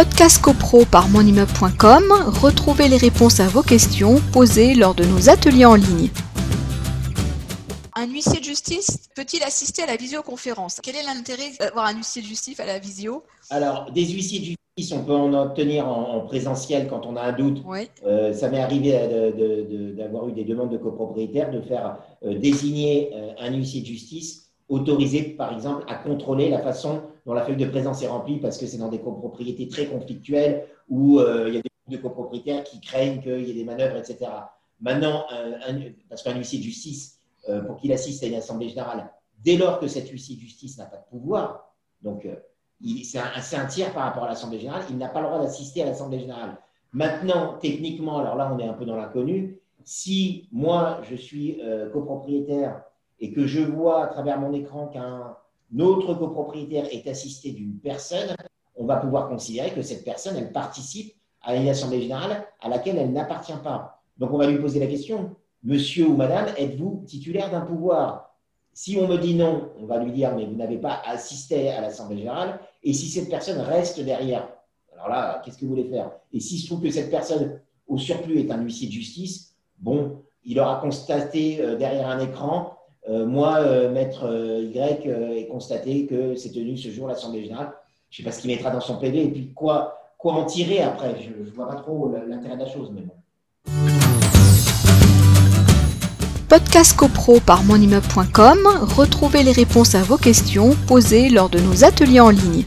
Podcast CoPro par monimmeuble.com, retrouvez les réponses à vos questions posées lors de nos ateliers en ligne. Un huissier de justice peut-il assister à la visioconférence? Quel est l'intérêt d'avoir un huissier de justice à la visio? Alors, des huissiers de justice, on peut en obtenir en, présentiel quand on a un doute. Euh, ça m'est arrivé d'avoir eu des demandes de copropriétaires de faire euh, désigner euh, un huissier de justice autorisé, par exemple, à contrôler la façon dont la feuille de présence est remplie, parce que c'est dans des copropriétés très conflictuelles où euh, il y a des de copropriétaires qui craignent qu'il y ait des manœuvres, etc. Maintenant, parce qu'un huissier de justice, euh, pour qu'il assiste à une assemblée générale, dès lors que cet huissier de justice n'a pas de pouvoir, donc euh, c'est un, tiers par rapport à l'assemblée générale, il n'a pas le droit d'assister à l'assemblée générale. Maintenant, techniquement, alors là, on est un peu dans l'inconnu. Si moi, je suis copropriétaire et que je vois à travers mon écran qu'un autre copropriétaire est assisté d'une personne, on va pouvoir considérer que cette personne, elle participe à une assemblée générale à laquelle elle n'appartient pas. Donc on va lui poser la question, monsieur ou madame, êtes-vous titulaire d'un pouvoir? Si on me dit non, on va lui dire, mais vous n'avez pas assisté à l'assemblée générale, et si cette personne reste derrière, alors là, qu'est-ce que vous voulez faire? Et s'il se trouve que cette personne, au surplus, est un huissier de justice, bon, il aura constaté euh, derrière un écran moi, euh, maître euh, Y, est constaté que c'est tenu ce jour l'Assemblée générale. Je ne sais pas ce qu'il mettra dans son PV et puis quoi, quoi en tirer après. Je ne vois pas trop l'intérêt de la chose, mais bon. Podcast CoPro par monimmeuble.com, retrouvez les réponses à vos questions posées lors de nos ateliers en ligne.